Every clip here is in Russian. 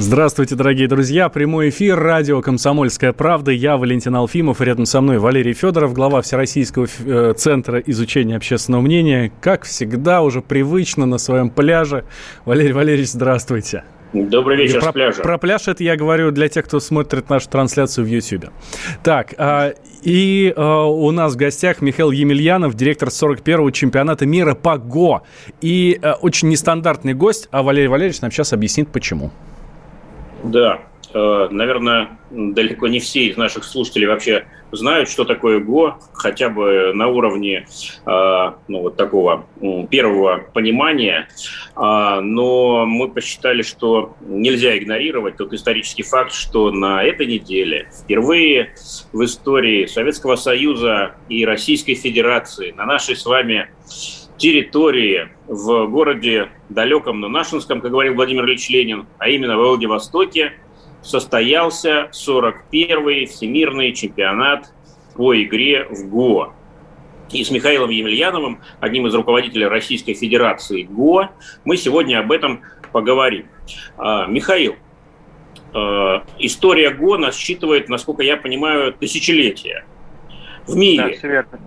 Здравствуйте, дорогие друзья. Прямой эфир, радио «Комсомольская правда». Я Валентин Алфимов, рядом со мной Валерий Федоров, глава Всероссийского э, центра изучения общественного мнения. Как всегда, уже привычно на своем пляже. Валерий Валерьевич, здравствуйте. Добрый вечер про, с пляжа. Про пляж это я говорю для тех, кто смотрит нашу трансляцию в YouTube. Так, э, и э, у нас в гостях Михаил Емельянов, директор 41-го чемпионата мира по ГО. И э, очень нестандартный гость, а Валерий Валерьевич нам сейчас объяснит, почему. Да, э, наверное, далеко не все из наших слушателей вообще знают, что такое ГО, хотя бы на уровне э, ну, вот такого первого понимания. А, но мы посчитали, что нельзя игнорировать тот исторический факт, что на этой неделе впервые в истории Советского Союза и Российской Федерации на нашей с вами территории в городе далеком, но Нашинском, как говорил Владимир Ильич Ленин, а именно в Владивостоке, состоялся 41-й Всемирный чемпионат по игре в ГО. И с Михаилом Емельяновым, одним из руководителей Российской Федерации ГО, мы сегодня об этом поговорим. А, Михаил, а, история ГО насчитывает, насколько я понимаю, тысячелетия в мире. Да, все верно.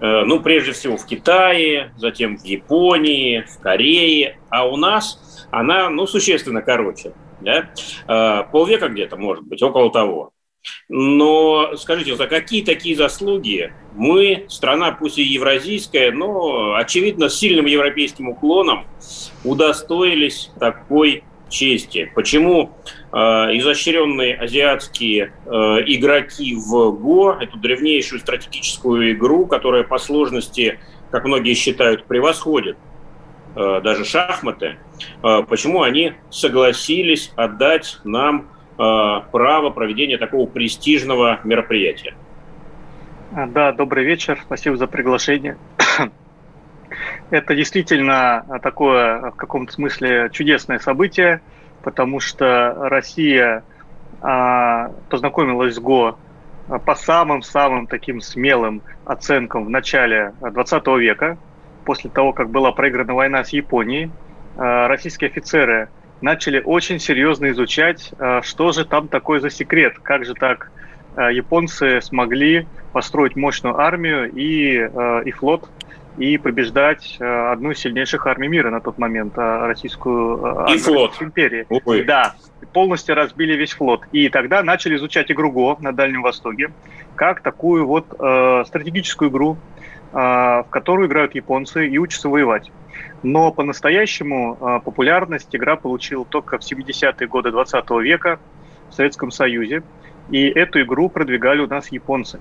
Э, ну, прежде всего в Китае, затем в Японии, в Корее, а у нас она, ну, существенно короче, да, э, полвека где-то, может быть, около того. Но скажите, за какие такие заслуги мы, страна пусть и евразийская, но, очевидно, с сильным европейским уклоном, удостоились такой чести. Почему э, изощренные азиатские э, игроки в ГО, эту древнейшую стратегическую игру, которая по сложности, как многие считают, превосходит э, даже шахматы, э, почему они согласились отдать нам э, право проведения такого престижного мероприятия? Да, добрый вечер, спасибо за приглашение. Это действительно такое в каком-то смысле чудесное событие, потому что Россия а, познакомилась с ГО по самым-самым таким смелым оценкам в начале 20 века, после того, как была проиграна война с Японией, а, российские офицеры начали очень серьезно изучать, а, что же там такое за секрет, как же так японцы смогли построить мощную армию и, и флот, и побеждать э, одну из сильнейших армий мира на тот момент, э, российскую э, армию и флот. империи. Ой. Да, полностью разбили весь флот. И тогда начали изучать игру ГО на Дальнем Востоке, как такую вот э, стратегическую игру, э, в которую играют японцы и учатся воевать. Но по-настоящему э, популярность игра получила только в 70-е годы 20 века в Советском Союзе. И эту игру продвигали у нас японцы.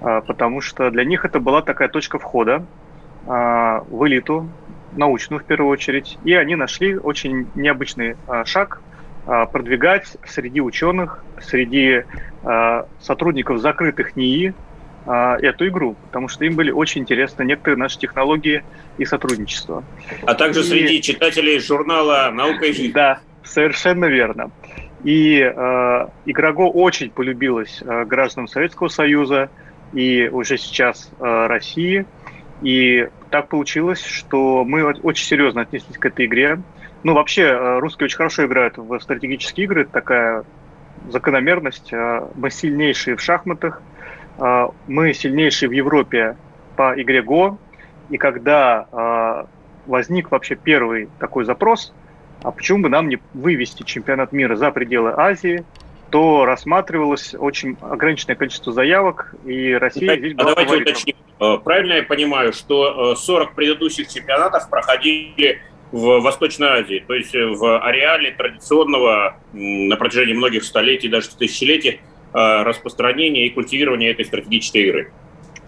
А, потому что для них это была такая точка входа а, в элиту, научную в первую очередь, и они нашли очень необычный а, шаг продвигать среди ученых, среди сотрудников закрытых НИИ эту игру, потому что им были очень интересны некоторые наши технологии и сотрудничество. А также и... среди читателей журнала «Наука и жизнь». Да, совершенно верно. И э, Играго очень полюбилась э, гражданам Советского Союза, и уже сейчас э, России. И так получилось, что мы очень серьезно отнеслись к этой игре. Ну, вообще, э, русские очень хорошо играют в стратегические игры. Такая закономерность. Э, мы сильнейшие в шахматах. Мы сильнейшие в Европе по игре Го. И когда возник вообще первый такой запрос, а почему бы нам не вывести чемпионат мира за пределы Азии, то рассматривалось очень ограниченное количество заявок, и Россия здесь была А давайте фаворитом. уточним. Э, правильно я понимаю, что 40 э, предыдущих чемпионатов проходили в Восточной Азии, то есть в ареале традиционного на протяжении многих столетий, даже тысячелетий, э, распространения и культивирования этой стратегической игры.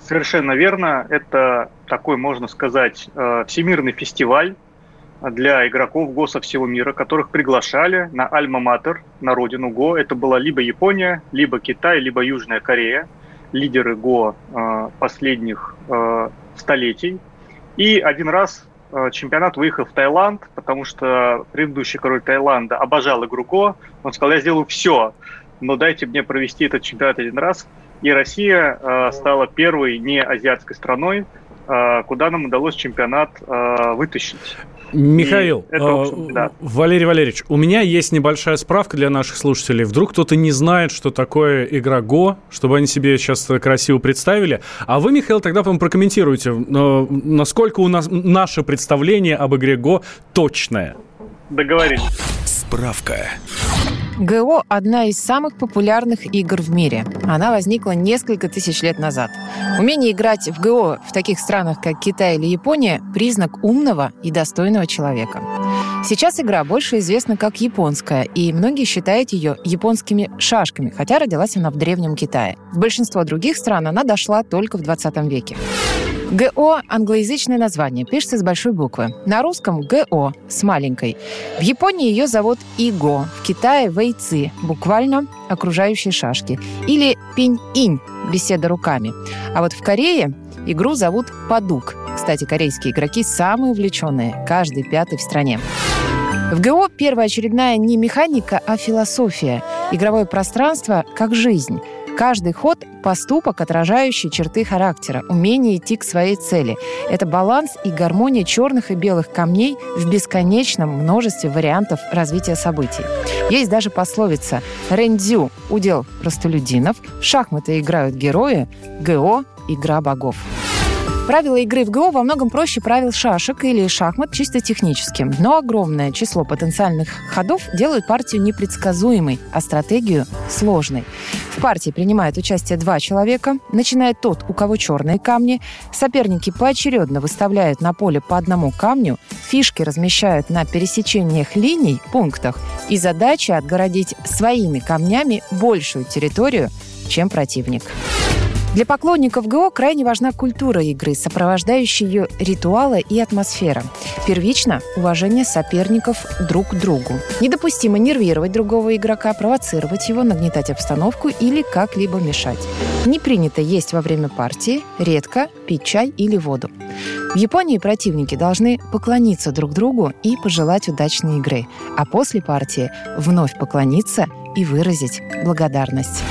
Совершенно верно. Это такой, можно сказать, всемирный фестиваль для игроков ГО со всего мира, которых приглашали на Альма-Матер, на родину ГО. Это была либо Япония, либо Китай, либо Южная Корея, лидеры ГО э, последних э, столетий. И один раз э, чемпионат выехал в Таиланд, потому что предыдущий король Таиланда обожал игру ГО. Он сказал, я сделаю все, но дайте мне провести этот чемпионат один раз. И Россия стала первой не азиатской страной, куда нам удалось чемпионат э, вытащить. Михаил, это, общем, да. Валерий Валерьевич, у меня есть небольшая справка для наших слушателей. Вдруг кто-то не знает, что такое игра Го, чтобы они себе сейчас красиво представили. А вы, Михаил, тогда потом прокомментируйте, насколько у нас наше представление об игре Го точное. Договорились. Справка. ГО – одна из самых популярных игр в мире. Она возникла несколько тысяч лет назад. Умение играть в ГО в таких странах, как Китай или Япония – признак умного и достойного человека. Сейчас игра больше известна как японская, и многие считают ее японскими шашками, хотя родилась она в Древнем Китае. В большинство других стран она дошла только в 20 веке. ГО – англоязычное название, пишется с большой буквы. На русском ГО с маленькой. В Японии ее зовут ИГО, в Китае – Вейци, буквально окружающие шашки. Или Пинь-инь – беседа руками. А вот в Корее игру зовут Падук. Кстати, корейские игроки самые увлеченные, каждый пятый в стране. В ГО первоочередная не механика, а философия. Игровое пространство как жизнь – Каждый ход – поступок, отражающий черты характера, умение идти к своей цели. Это баланс и гармония черных и белых камней в бесконечном множестве вариантов развития событий. Есть даже пословица «Рендзю – удел простолюдинов», «Шахматы играют герои», «ГО – игра богов». Правила игры в ГО во многом проще правил шашек или шахмат чисто технически, но огромное число потенциальных ходов делают партию непредсказуемой, а стратегию сложной. В партии принимают участие два человека, начиная тот, у кого черные камни. Соперники поочередно выставляют на поле по одному камню, фишки размещают на пересечениях линий, пунктах, и задача отгородить своими камнями большую территорию, чем противник. Для поклонников ГО крайне важна культура игры, сопровождающая ее ритуалы и атмосфера. Первично – уважение соперников друг к другу. Недопустимо нервировать другого игрока, провоцировать его, нагнетать обстановку или как-либо мешать. Не принято есть во время партии, редко пить чай или воду. В Японии противники должны поклониться друг другу и пожелать удачной игры, а после партии вновь поклониться и выразить благодарность.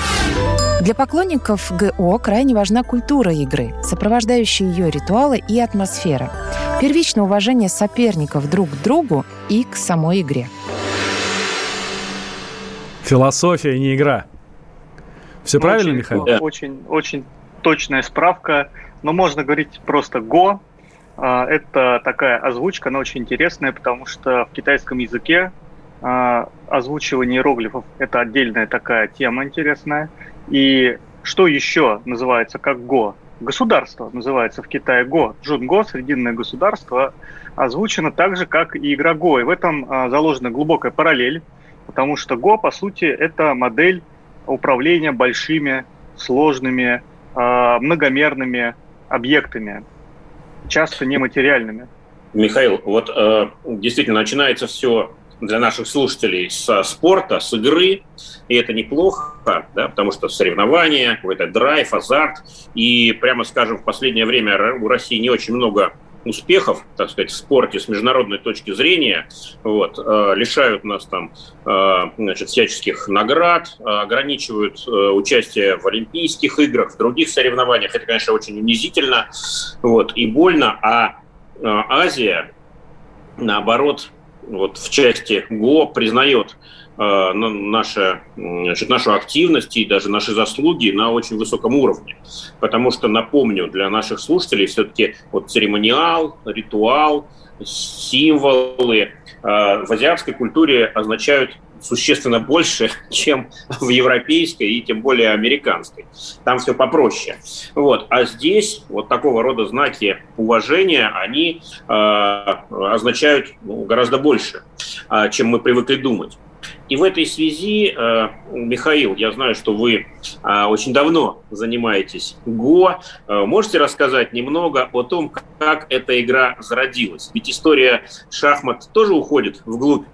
Для поклонников ГО крайне важна культура игры, сопровождающая ее ритуалы и атмосфера. Первичное уважение соперников друг к другу и к самой игре. Философия, не игра. Все правильно, очень, Михаил? Да. Очень, очень точная справка. Но можно говорить просто «го». А, это такая озвучка, она очень интересная, потому что в китайском языке а, озвучивание иероглифов – это отдельная такая тема интересная. И что еще называется как ГО? Государство называется в Китае ГО. Джунго, Срединное государство, озвучено так же, как и игра ГО. И в этом а, заложена глубокая параллель, потому что ГО, по сути, это модель управления большими, сложными, а, многомерными объектами, часто нематериальными. Михаил, вот э, действительно начинается все для наших слушателей со спорта, с игры, и это неплохо, да, потому что соревнования, какой-то драйв, азарт, и прямо скажем, в последнее время у России не очень много успехов, так сказать, в спорте с международной точки зрения, вот, э, лишают нас там, э, значит, всяческих наград, э, ограничивают участие в Олимпийских играх, в других соревнованиях. Это, конечно, очень унизительно, вот, и больно, а Азия, наоборот, вот в части ГО признает э, наше, значит, нашу активность и даже наши заслуги на очень высоком уровне. Потому что, напомню, для наших слушателей все-таки вот церемониал, ритуал, символы э, в азиатской культуре означают существенно больше, чем в европейской и тем более американской. Там все попроще. Вот. А здесь вот такого рода знаки уважения, они э, означают ну, гораздо больше, э, чем мы привыкли думать. И в этой связи, Михаил, я знаю, что вы очень давно занимаетесь ГО. Можете рассказать немного о том, как эта игра зародилась? Ведь история шахмат тоже уходит вглубь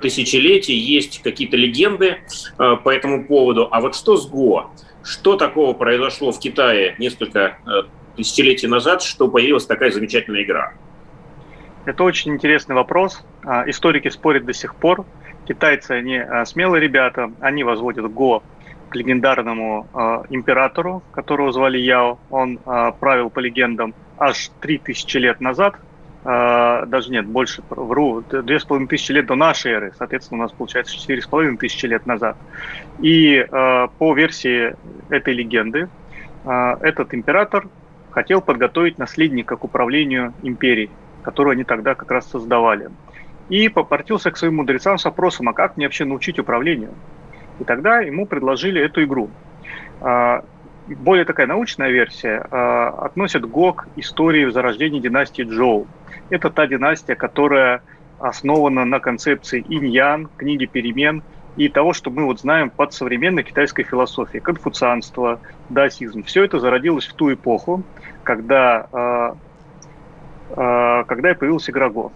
тысячелетий, есть какие-то легенды по этому поводу. А вот что с ГО? Что такого произошло в Китае несколько тысячелетий назад, что появилась такая замечательная игра? Это очень интересный вопрос. А, историки спорят до сих пор. Китайцы, они а, смелые ребята, они возводят Го к легендарному э, императору, которого звали Яо. Он э, правил по легендам аж 3000 лет назад, э, даже нет, больше, вру, 2500 лет до нашей эры, соответственно, у нас получается 4500 лет назад. И э, по версии этой легенды, э, этот император хотел подготовить наследника к управлению империей, которую они тогда как раз создавали. И попортился к своим мудрецам с вопросом, а как мне вообще научить управлению? И тогда ему предложили эту игру. Более такая научная версия а, относит Го к истории зарождения династии Джоу. Это та династия, которая основана на концепции инь-ян, книги перемен и того, что мы вот знаем под современной китайской философией. Конфуцианство, даосизм. Все это зародилось в ту эпоху, когда, э, э, когда появился Граго.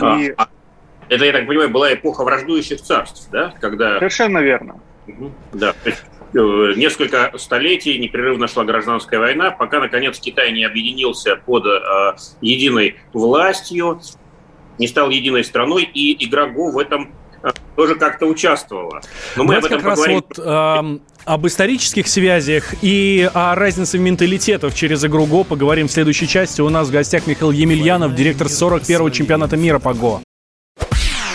А, и... А, это, я так понимаю, была эпоха враждующих царств, да? Когда... Совершенно верно. Да, э, несколько столетий непрерывно шла гражданская война, пока, наконец, Китай не объединился под э, единой властью, не стал единой страной, и игра Го в этом тоже как-то участвовала. Но мы Давайте об этом как поговорим. раз вот э, об исторических связях и о разнице менталитетов через игру ГО поговорим в следующей части. У нас в гостях Михаил Емельянов, директор 41-го чемпионата мира по ГО.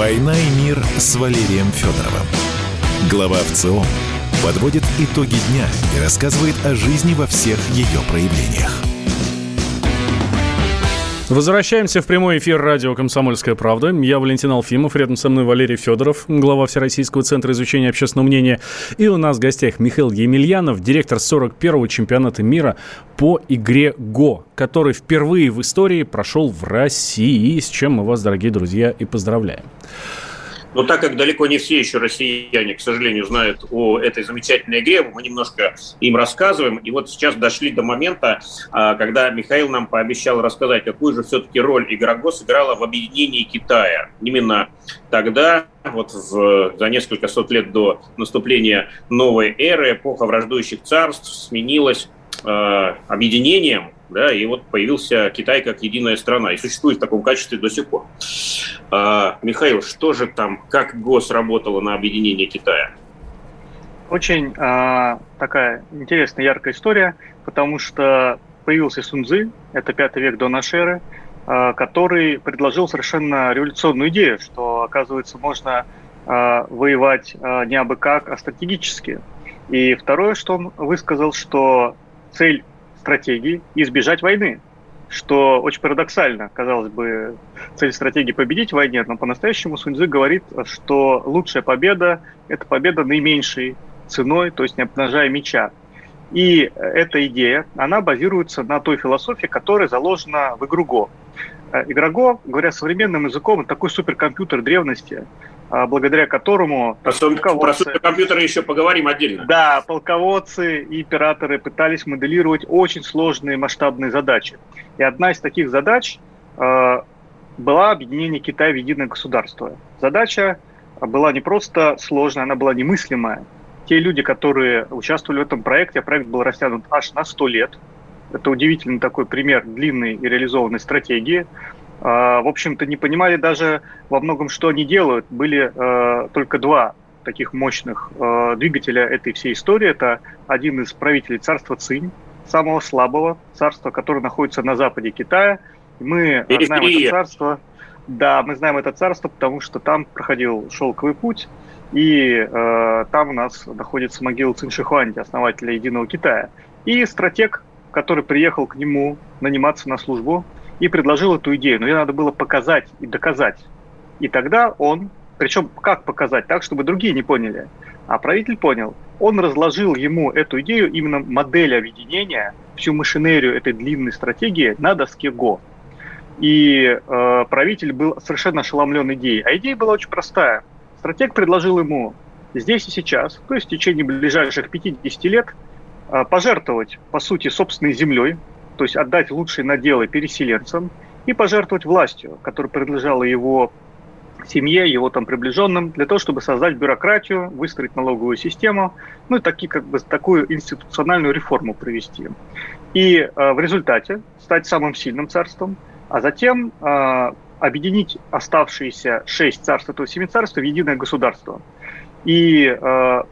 «Война и мир» с Валерием Федоровым. Глава ВЦО подводит итоги дня и рассказывает о жизни во всех ее проявлениях. Возвращаемся в прямой эфир радио «Комсомольская правда». Я Валентин Алфимов, рядом со мной Валерий Федоров, глава Всероссийского центра изучения общественного мнения. И у нас в гостях Михаил Емельянов, директор 41-го чемпионата мира по игре ГО, который впервые в истории прошел в России, с чем мы вас, дорогие друзья, и поздравляем. Но так как далеко не все еще россияне, к сожалению, знают о этой замечательной игре, мы немножко им рассказываем. И вот сейчас дошли до момента, а, когда Михаил нам пообещал рассказать, какую же все-таки роль Игрогос сыграла в объединении Китая. Именно тогда, вот в, за несколько сот лет до наступления новой эры, эпоха враждующих царств сменилась э, объединением да, и вот появился Китай как единая страна, и существует в таком качестве до сих пор. А, Михаил, что же там, как ГОС работало на объединение Китая? Очень а, такая интересная, яркая история, потому что появился Сунзы, это пятый век до нашей эры, а, который предложил совершенно революционную идею, что, оказывается, можно а, воевать а, не абы как, а стратегически. И второе, что он высказал, что цель стратегии избежать войны. Что очень парадоксально, казалось бы, цель стратегии победить в войне, но по-настоящему Суньцзы говорит, что лучшая победа – это победа наименьшей ценой, то есть не обнажая меча. И эта идея, она базируется на той философии, которая заложена в игру Го. Э, игра Го, говоря современным языком, такой суперкомпьютер древности, благодаря которому... Про, полководцы, про суперкомпьютеры еще поговорим отдельно. Да, полководцы и операторы пытались моделировать очень сложные масштабные задачи. И одна из таких задач э, была объединение Китая в единое государство. Задача была не просто сложная, она была немыслимая. Те люди, которые участвовали в этом проекте, проект был растянут аж на 100 лет. Это удивительный такой пример длинной и реализованной стратегии. В общем-то, не понимали даже во многом, что они делают. Были только два таких мощных двигателя этой всей истории. Это один из правителей царства Цинь, самого слабого царства, которое находится на западе Китая. Мы Периферия. знаем это царство. Да, мы знаем это царство, потому что там проходил шелковый путь, и э, там у нас находится могила Цин Шихуанди, основателя Единого Китая. И стратег, который приехал к нему наниматься на службу и предложил эту идею. Но ей надо было показать и доказать. И тогда он, причем как показать, так, чтобы другие не поняли, а правитель понял, он разложил ему эту идею, именно модель объединения, всю машинерию этой длинной стратегии на доске Го. И э, правитель был совершенно ошеломлен идеей. А идея была очень простая. Стратег предложил ему здесь и сейчас, то есть в течение ближайших 50 лет, э, пожертвовать, по сути, собственной землей, то есть отдать лучшие наделы переселенцам и пожертвовать властью, которая принадлежала его семье, его там приближенным, для того, чтобы создать бюрократию, выстроить налоговую систему, ну и таки, как бы, такую институциональную реформу провести. И э, в результате стать самым сильным царством, а затем э, объединить оставшиеся шесть царств этого семи царств в единое государство. И э,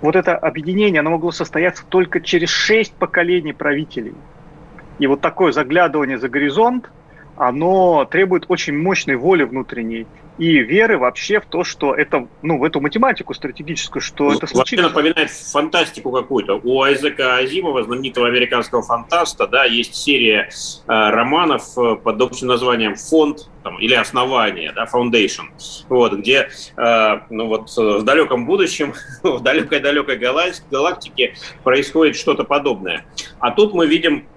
вот это объединение, оно могло состояться только через шесть поколений правителей. И вот такое заглядывание за горизонт, оно требует очень мощной воли внутренней и веры вообще в то, что это, ну, в эту математику стратегическую, что ну, это случится. Вообще напоминает фантастику какую-то. У Айзека Азимова, знаменитого американского фантаста, да, есть серия э, романов э, под общим названием «Фонд» там, или «Основание», да, «Foundation», вот, где, э, ну, вот в далеком будущем, в далекой-далекой галактике происходит что-то подобное. А тут мы видим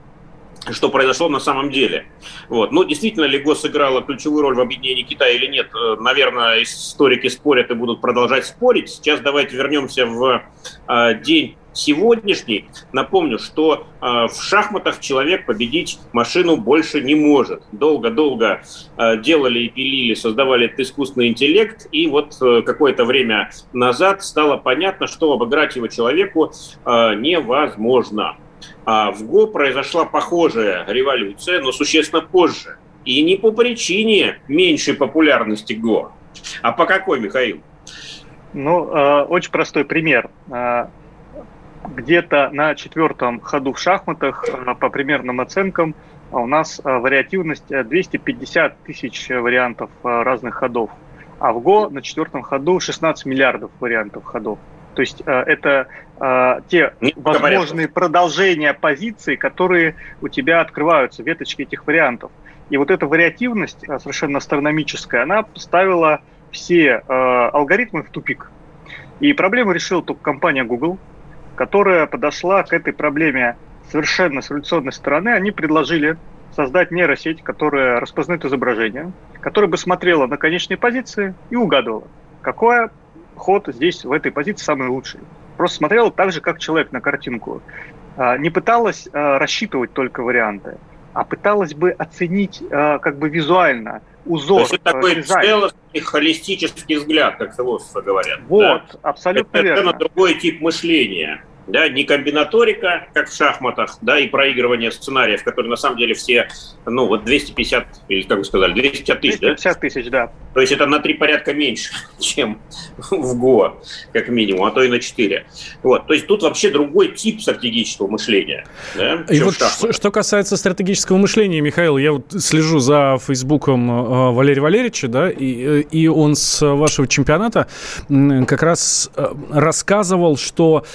что произошло на самом деле. Вот. Ну, действительно ли ГОС сыграла ключевую роль в объединении Китая или нет, э, наверное, историки спорят и будут продолжать спорить. Сейчас давайте вернемся в э, день сегодняшний. Напомню, что э, в шахматах человек победить машину больше не может. Долго-долго э, делали и пилили, создавали этот искусственный интеллект, и вот э, какое-то время назад стало понятно, что обыграть его человеку э, невозможно. А в ГО произошла похожая революция, но существенно позже. И не по причине меньшей популярности ГО. А по какой, Михаил? Ну, э, очень простой пример. Э, где-то на четвертом ходу в шахматах, э, по примерным оценкам, у нас вариативность 250 тысяч вариантов разных ходов. А в ГО на четвертом ходу 16 миллиардов вариантов ходов. То есть э, это э, те возможные продолжения позиций, которые у тебя открываются, веточки этих вариантов. И вот эта вариативность э, совершенно астрономическая, она поставила все алгоритмы в тупик. И проблему решила только компания Google, которая подошла к этой проблеме совершенно с революционной стороны. Они предложили создать нейросеть, которая распознает изображение, которая бы смотрела на конечные позиции и угадывала, какое ход здесь, в этой позиции, самый лучший. Просто смотрела так же, как человек на картинку. А, не пыталась а, рассчитывать только варианты, а пыталась бы оценить а, как бы визуально узор. То есть это такой дизайн. целостный холистический взгляд, как философы говорят. Вот, да? абсолютно это верно. Это другой тип мышления да, не комбинаторика, как в шахматах, да, и проигрывание сценариев, которые на самом деле все, ну, вот 250, или как вы сказали, 250 тысяч, 250 да? тысяч, да. То есть это на три порядка меньше, чем в ГО, как минимум, а то и на 4. Вот, то есть тут вообще другой тип стратегического мышления, да, И вот что, что касается стратегического мышления, Михаил, я вот слежу за фейсбуком э, Валерия Валерьевича, да, и, и он с вашего чемпионата как раз э, рассказывал, что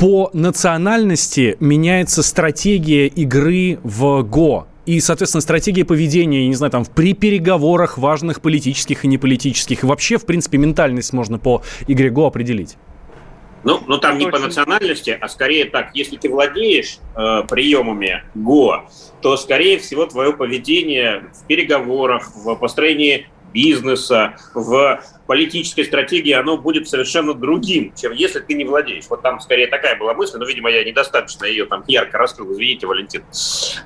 по национальности меняется стратегия игры в Го. И, соответственно, стратегия поведения, не знаю, там, при переговорах важных политических и неполитических. И вообще, в принципе, ментальность можно по игре Го определить. Ну, ну там не по национальности, а скорее так, если ты владеешь э, приемами ГО, то, скорее всего, твое поведение в переговорах, в построении бизнеса, в политической стратегии, оно будет совершенно другим, чем если ты не владеешь. Вот там скорее такая была мысль, но, видимо, я недостаточно ее там ярко раскрыл, извините, Валентин.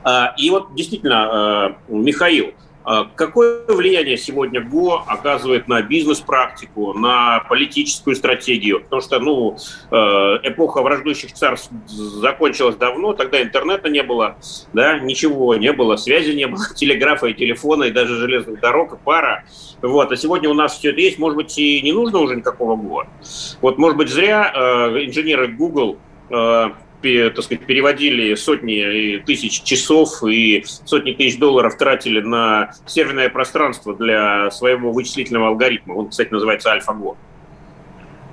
А, и вот действительно, а, Михаил, какое влияние сегодня ГО оказывает на бизнес-практику, на политическую стратегию? Потому что ну, э, эпоха враждующих царств закончилась давно, тогда интернета не было, да, ничего не было, связи не было, телеграфа и телефона, и даже железных дорог, и пара. Вот. А сегодня у нас все это есть, может быть, и не нужно уже никакого ГО. Вот, может быть, зря э, инженеры Google э, так сказать, переводили сотни тысяч часов и сотни тысяч долларов тратили на серверное пространство для своего вычислительного алгоритма. Он, кстати, называется AlphaGo.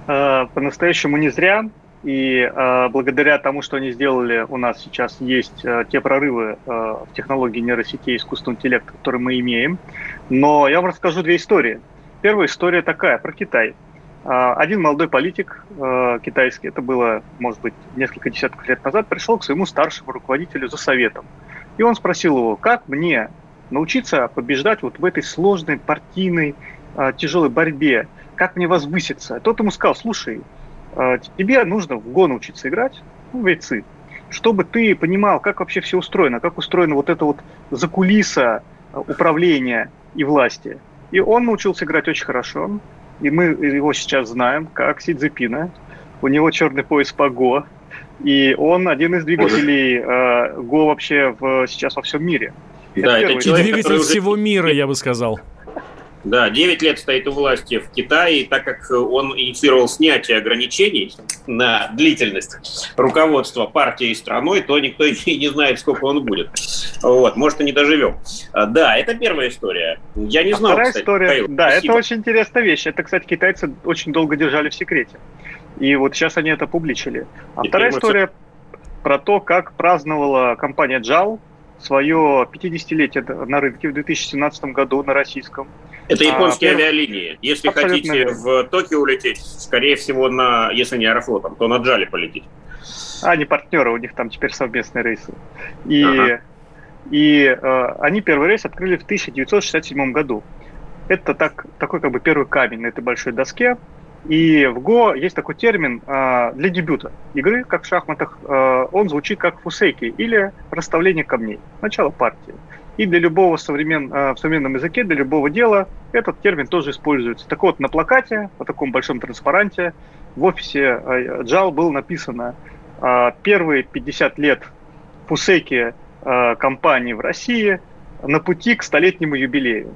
А, по-настоящему не зря. И э, благодаря тому, что они сделали, у нас сейчас есть э, те прорывы э, в технологии нейросетей и искусственного интеллекта, которые мы имеем. Но я вам расскажу две истории. Первая история такая, про Китай. А, один молодой политик э, китайский, это было, может быть, несколько десятков лет назад, пришел к своему старшему руководителю за советом. И он спросил его, как мне научиться побеждать вот в этой сложной партийной а, тяжелой борьбе, как мне возвыситься. Тот ему сказал, слушай, а, тебе нужно в ГО научиться играть, ну, вейцы, чтобы ты понимал, как вообще все устроено, как устроено вот это вот закулиса управления и власти. И он научился играть очень хорошо и мы его сейчас знаем как Си. У него черный пояс по ГО, и он один из двигателей э, ГО вообще в, сейчас во всем мире. Да, это, это человек, двигатель всего уже... мира, я бы сказал. Да, 9 лет стоит у власти в Китае, и так как он инициировал снятие ограничений на длительность руководства партией и страной, то никто и не знает, сколько он будет. Вот, может, и не доживем. А, да, это первая история. Я не а знал, Вторая кстати, история, Михаил, да, спасибо. это очень интересная вещь. Это, кстати, китайцы очень долго держали в секрете. И вот сейчас они это публичили. А Теперь вторая история про то, как праздновала компания JAL свое 50-летие на рынке в 2017 году на российском. Это японские а, авиалинии. Если хотите верно. в Токио улететь, скорее всего, на, если не аэрофлотом, то на Джале полетите. А, они партнеры, у них там теперь совместные рейсы. И, ага. и э, они первый рейс открыли в 1967 году. Это так, такой как бы первый камень на этой большой доске. И в Go есть такой термин э, для дебюта игры, как в шахматах. Э, он звучит как фусейки или расставление камней. Начало партии. И для любого современ, э, в современном языке, для любого дела этот термин тоже используется. Так вот, на плакате, на таком большом транспаранте в офисе JAL э, было написано э, «Первые 50 лет фусейки компании в России на пути к столетнему юбилею».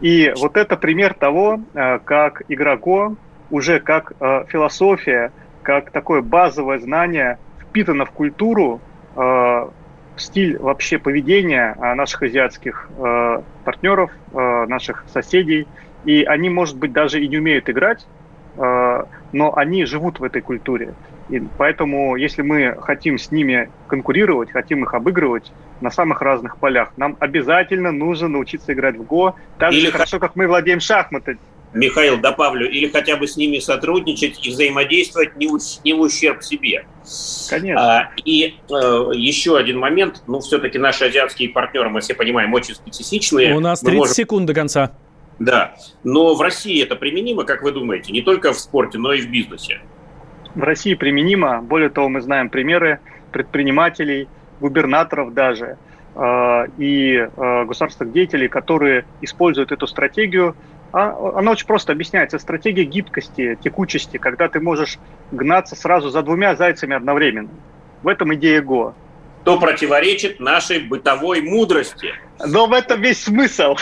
И вот это пример того, как игра Go уже как философия, как такое базовое знание впитано в культуру стиль вообще поведения а, наших азиатских э, партнеров, э, наших соседей. И они, может быть, даже и не умеют играть, э, но они живут в этой культуре. И поэтому, если мы хотим с ними конкурировать, хотим их обыгрывать на самых разных полях, нам обязательно нужно научиться играть в Го так Или же хорошо, как мы владеем шахматами. Михаил, добавлю, или хотя бы с ними сотрудничать и взаимодействовать не в, не в ущерб себе. Конечно. А, и э, еще один момент, ну, все-таки наши азиатские партнеры, мы все понимаем, очень специфичные. У нас 30 можем... секунд до конца. Да, но в России это применимо, как вы думаете, не только в спорте, но и в бизнесе? В России применимо. Более того, мы знаем примеры предпринимателей, губернаторов даже э, и э, государственных деятелей, которые используют эту стратегию а, она очень просто объясняется. Стратегия гибкости, текучести, когда ты можешь гнаться сразу за двумя зайцами одновременно. В этом идея Го. То противоречит нашей бытовой мудрости. Но в этом весь смысл.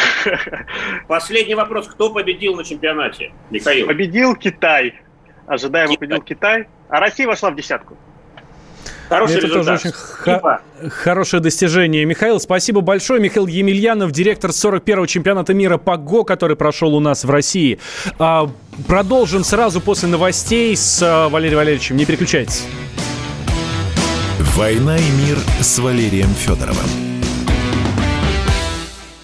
Последний вопрос. Кто победил на чемпионате, Михаил? Победил Китай. Ожидаемо Китай. победил Китай. А Россия вошла в десятку. Хороший Это результат. тоже очень х- хорошее достижение. Михаил, спасибо большое. Михаил Емельянов, директор 41-го чемпионата мира по ГО, который прошел у нас в России. А, продолжим сразу после новостей с а, Валерием Валерьевичем. Не переключайтесь. «Война и мир» с Валерием Федоровым.